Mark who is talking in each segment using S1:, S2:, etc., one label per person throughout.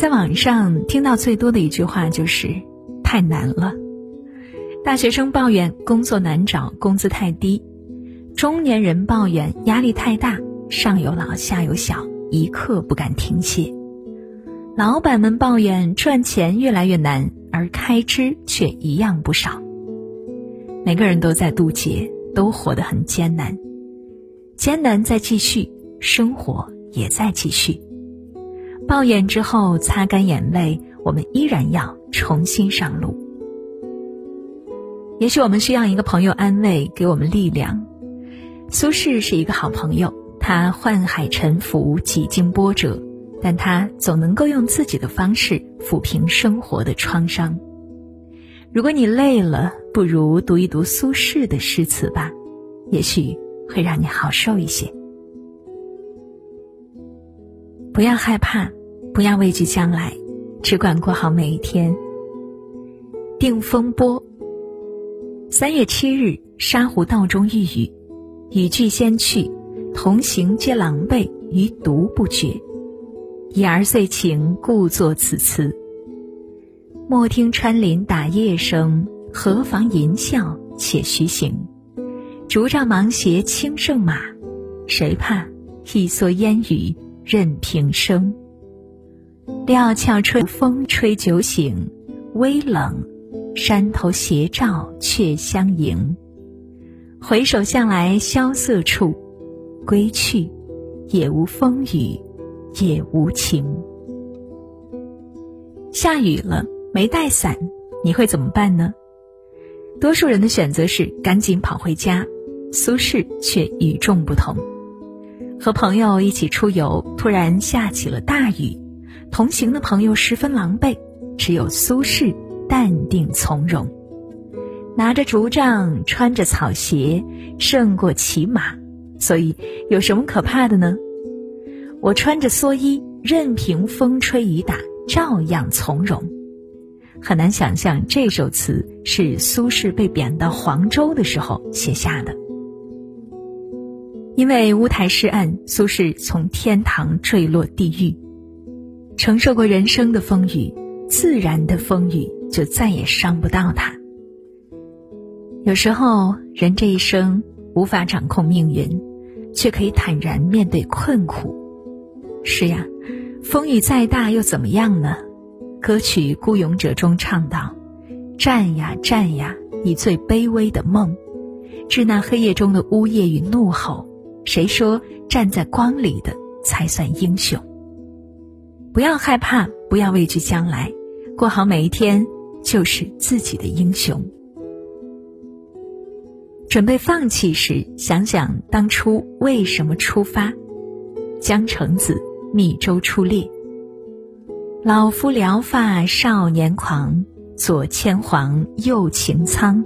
S1: 在网上听到最多的一句话就是“太难了”。大学生抱怨工作难找，工资太低；中年人抱怨压力太大，上有老下有小，一刻不敢停歇；老板们抱怨赚钱越来越难，而开支却一样不少。每个人都在渡劫，都活得很艰难，艰难在继续，生活也在继续。抱怨之后，擦干眼泪，我们依然要重新上路。也许我们需要一个朋友安慰，给我们力量。苏轼是一个好朋友，他宦海沉浮，几经波折，但他总能够用自己的方式抚平生活的创伤。如果你累了，不如读一读苏轼的诗词吧，也许会让你好受一些。不要害怕，不要畏惧将来，只管过好每一天。定风波。三月七日，沙湖道中遇雨，雨具先去，同行皆狼狈，余独不觉。已而遂晴，故作此词。莫听穿林打叶声，何妨吟啸且徐行。竹杖芒鞋轻胜马，谁怕？一蓑烟雨任平生。料峭春风吹酒醒，微冷。山头斜照却相迎，回首向来萧瑟处，归去，也无风雨也无晴。下雨了，没带伞，你会怎么办呢？多数人的选择是赶紧跑回家，苏轼却与众不同。和朋友一起出游，突然下起了大雨，同行的朋友十分狼狈，只有苏轼。淡定从容，拿着竹杖，穿着草鞋，胜过骑马。所以有什么可怕的呢？我穿着蓑衣，任凭风吹雨打，照样从容。很难想象这首词是苏轼被贬到黄州的时候写下的。因为乌台诗案，苏轼从天堂坠落地狱，承受过人生的风雨，自然的风雨。就再也伤不到他。有时候，人这一生无法掌控命运，却可以坦然面对困苦。是呀，风雨再大又怎么样呢？歌曲《孤勇者》中唱道：“战呀战呀，以最卑微的梦，致那黑夜中的呜咽与怒吼。谁说站在光里的才算英雄？不要害怕，不要畏惧将来，过好每一天。”就是自己的英雄。准备放弃时，想想当初为什么出发。江城子《密州出猎》：老夫聊发少年狂，左牵黄，右擎苍，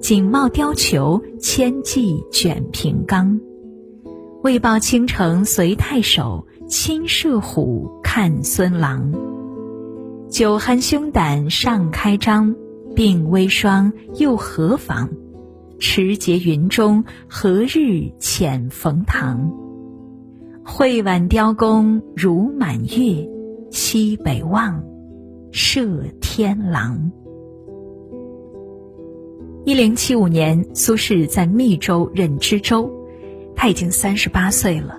S1: 锦帽貂裘，千骑卷平冈。为报倾城随太守，亲射虎，看孙郎。酒酣胸胆尚开张，鬓微霜又何妨？持节云中，何日遣冯唐？会挽雕弓如满月，西北望，射天狼。一零七五年，苏轼在密州任知州，他已经三十八岁了，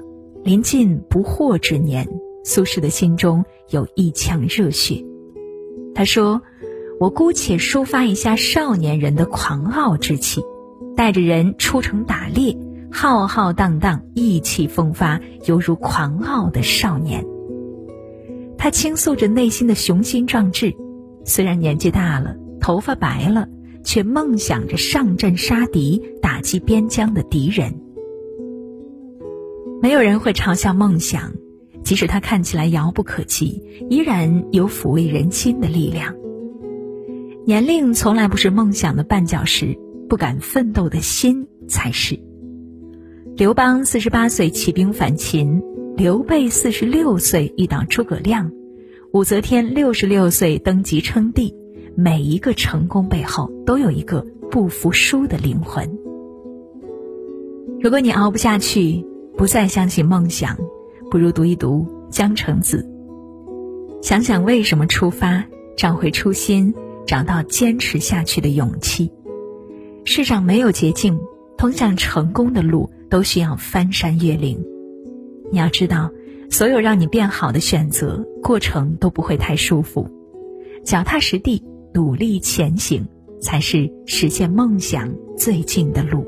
S1: 临近不惑之年，苏轼的心中有一腔热血。他说：“我姑且抒发一下少年人的狂傲之气，带着人出城打猎，浩浩荡荡，意气风发，犹如狂傲的少年。”他倾诉着内心的雄心壮志，虽然年纪大了，头发白了，却梦想着上阵杀敌，打击边疆的敌人。没有人会嘲笑梦想。即使它看起来遥不可及，依然有抚慰人心的力量。年龄从来不是梦想的绊脚石，不敢奋斗的心才是。刘邦四十八岁起兵反秦，刘备四十六岁遇到诸葛亮，武则天六十六岁登基称帝。每一个成功背后，都有一个不服输的灵魂。如果你熬不下去，不再相信梦想。不如读一读江城子。想想为什么出发，找回初心，找到坚持下去的勇气。世上没有捷径，通向成功的路都需要翻山越岭。你要知道，所有让你变好的选择，过程都不会太舒服。脚踏实地，努力前行，才是实现梦想最近的路。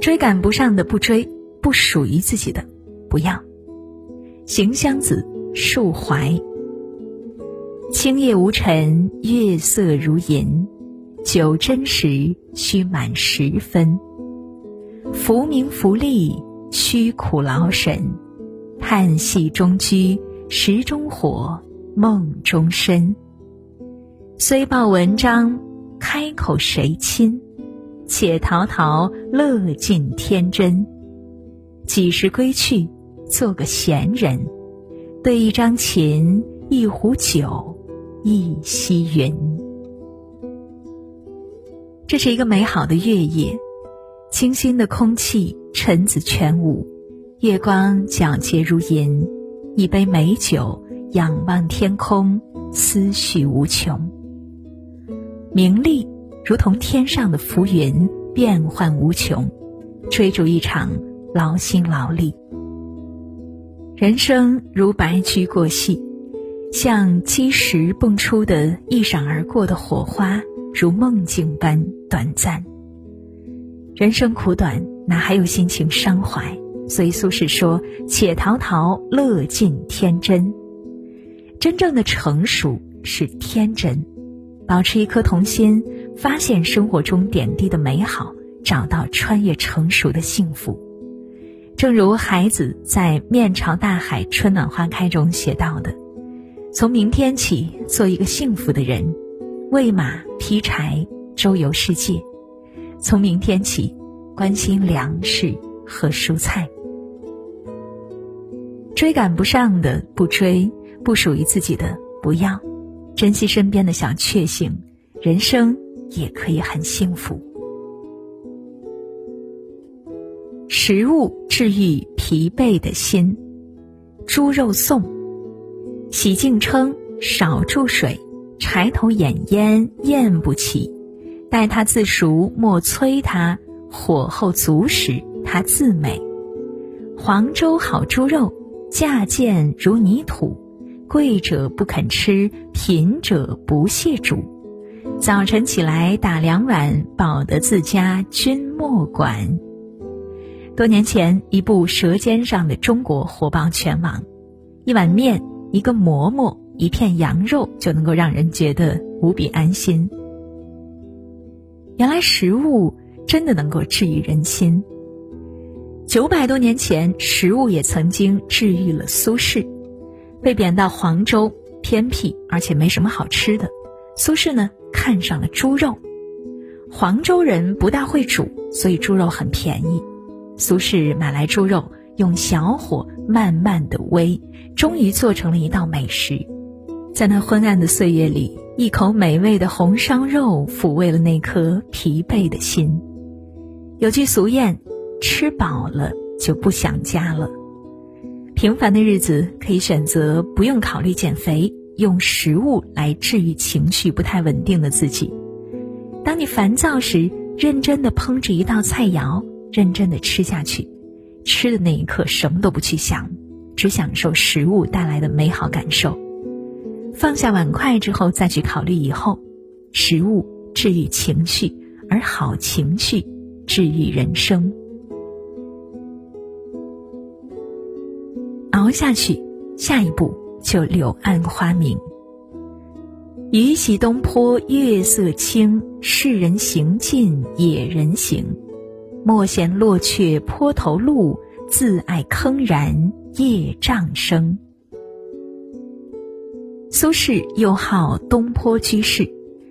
S1: 追赶不上的不追，不属于自己的不要。行香子，树怀。青叶无尘，月色如银。酒真时，须满十分。浮名浮利，须苦劳神。叹息中居，石中火。梦中身，虽报文章，开口谁亲？且陶陶乐尽天真。几时归去，做个闲人，对一张琴，一壶酒，一溪云。这是一个美好的月夜，清新的空气，尘子全无，月光皎洁如银，一杯美酒。仰望天空，思绪无穷。名利如同天上的浮云，变幻无穷，追逐一场劳心劳力。人生如白驹过隙，像积石蹦出的一闪而过的火花，如梦境般短暂。人生苦短，哪还有心情伤怀？所以苏轼说：“且陶陶，乐尽天真。”真正的成熟是天真，保持一颗童心，发现生活中点滴的美好，找到穿越成熟的幸福。正如孩子在《面朝大海，春暖花开》中写到的：“从明天起，做一个幸福的人，喂马、劈柴、周游世界。从明天起，关心粮食和蔬菜。追赶不上的不追。”不属于自己的不要，珍惜身边的小确幸，人生也可以很幸福。食物治愈疲惫的心，猪肉颂。洗净称，少注水，柴头掩烟咽不起。待它自熟，莫催它，火候足时，它自美。黄州好猪肉，价贱如泥土。贵者不肯吃，贫者不屑煮。早晨起来打两碗，饱得自家君莫管。多年前，一部《舌尖上的中国》火爆全网。一碗面，一个馍馍，一片羊肉，就能够让人觉得无比安心。原来食物真的能够治愈人心。九百多年前，食物也曾经治愈了苏轼。被贬到黄州，偏僻而且没什么好吃的。苏轼呢，看上了猪肉。黄州人不大会煮，所以猪肉很便宜。苏轼买来猪肉，用小火慢慢的煨，终于做成了一道美食。在那昏暗的岁月里，一口美味的红烧肉抚慰了那颗疲惫的心。有句俗谚：“吃饱了就不想家了。”平凡的日子可以选择不用考虑减肥，用食物来治愈情绪不太稳定的自己。当你烦躁时，认真的烹制一道菜肴，认真的吃下去，吃的那一刻什么都不去想，只享受食物带来的美好感受。放下碗筷之后，再去考虑以后。食物治愈情绪，而好情绪治愈人生。熬下去，下一步就柳暗花明。雨洗东坡月色清，世人行尽野人行。莫嫌落却坡头路，自爱铿然夜障声。苏轼又号东坡居士，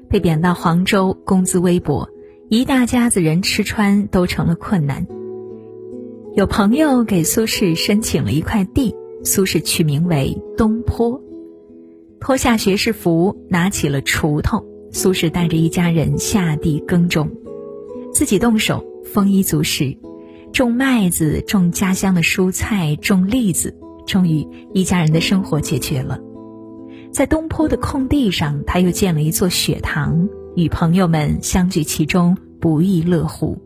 S1: 被贬到黄州，工资微薄，一大家子人吃穿都成了困难。有朋友给苏轼申请了一块地，苏轼取名为东坡，脱下学士服，拿起了锄头。苏轼带着一家人下地耕种，自己动手，丰衣足食，种麦子，种家乡的蔬菜，种栗子，终于一家人的生活解决了。在东坡的空地上，他又建了一座雪堂，与朋友们相聚其中，不亦乐乎。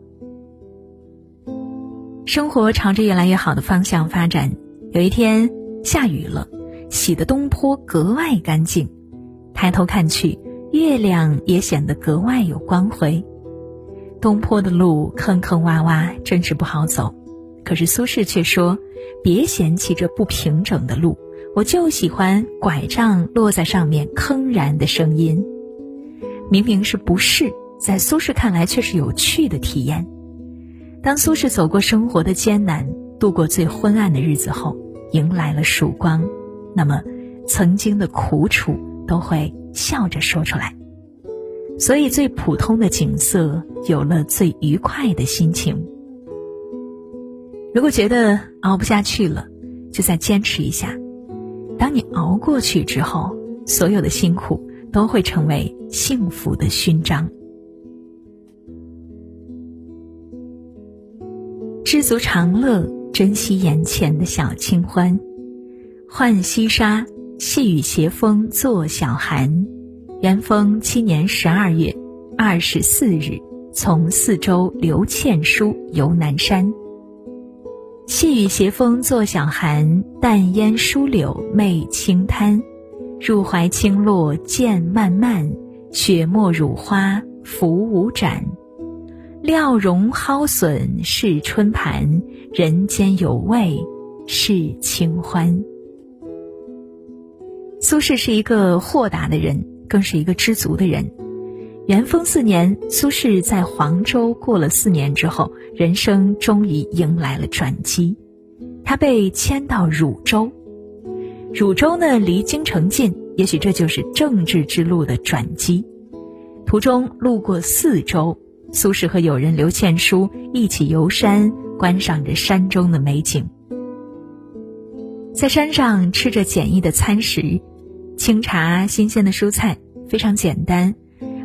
S1: 生活朝着越来越好的方向发展。有一天下雨了，洗的东坡格外干净。抬头看去，月亮也显得格外有光辉。东坡的路坑坑洼洼，真是不好走。可是苏轼却说：“别嫌弃这不平整的路。”我就喜欢拐杖落在上面铿然的声音，明明是不适，在苏轼看来却是有趣的体验。当苏轼走过生活的艰难，度过最昏暗的日子后，迎来了曙光，那么曾经的苦楚都会笑着说出来。所以，最普通的景色有了最愉快的心情。如果觉得熬不下去了，就再坚持一下。当你熬过去之后，所有的辛苦都会成为幸福的勋章。知足常乐，珍惜眼前的小清欢。浣溪沙，细雨斜风作晓寒。元丰七年十二月二十四日，从四周刘倩书游南山。细雨斜风作晓寒，淡烟疏柳媚青滩。入怀清落渐漫漫，雪沫乳花浮午盏。料容蒿笋是春盘，人间有味是清欢。苏轼是一个豁达的人，更是一个知足的人。元丰四年，苏轼在黄州过了四年之后，人生终于迎来了转机。他被迁到汝州，汝州呢离京城近，也许这就是政治之路的转机。途中路过四周，苏轼和友人刘倩书一起游山，观赏着山中的美景。在山上吃着简易的餐食，清茶、新鲜的蔬菜，非常简单。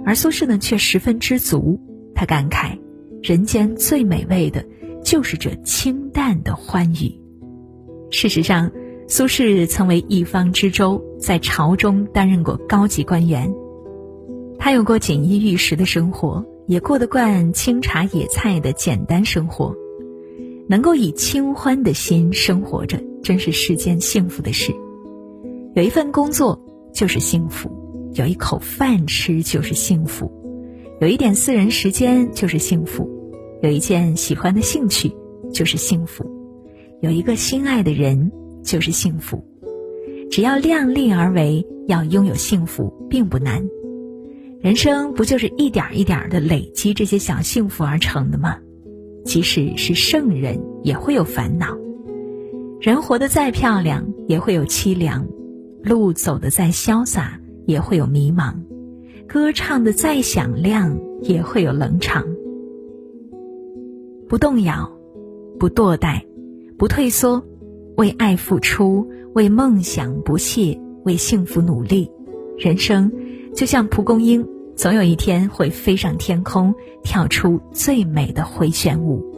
S1: 而苏轼呢，却十分知足。他感慨：“人间最美味的，就是这清淡的欢愉。”事实上，苏轼曾为一方知州，在朝中担任过高级官员。他有过锦衣玉食的生活，也过得惯清茶野菜的简单生活。能够以清欢的心生活着，真是世间幸福的事。有一份工作就是幸福。有一口饭吃就是幸福，有一点私人时间就是幸福，有一件喜欢的兴趣就是幸福，有一个心爱的人就是幸福。只要量力而为，要拥有幸福并不难。人生不就是一点一点的累积这些小幸福而成的吗？即使是圣人也会有烦恼，人活得再漂亮也会有凄凉，路走得再潇洒。也会有迷茫，歌唱的再响亮，也会有冷场。不动摇，不堕怠，不退缩，为爱付出，为梦想不懈，为幸福努力。人生就像蒲公英，总有一天会飞上天空，跳出最美的回旋舞。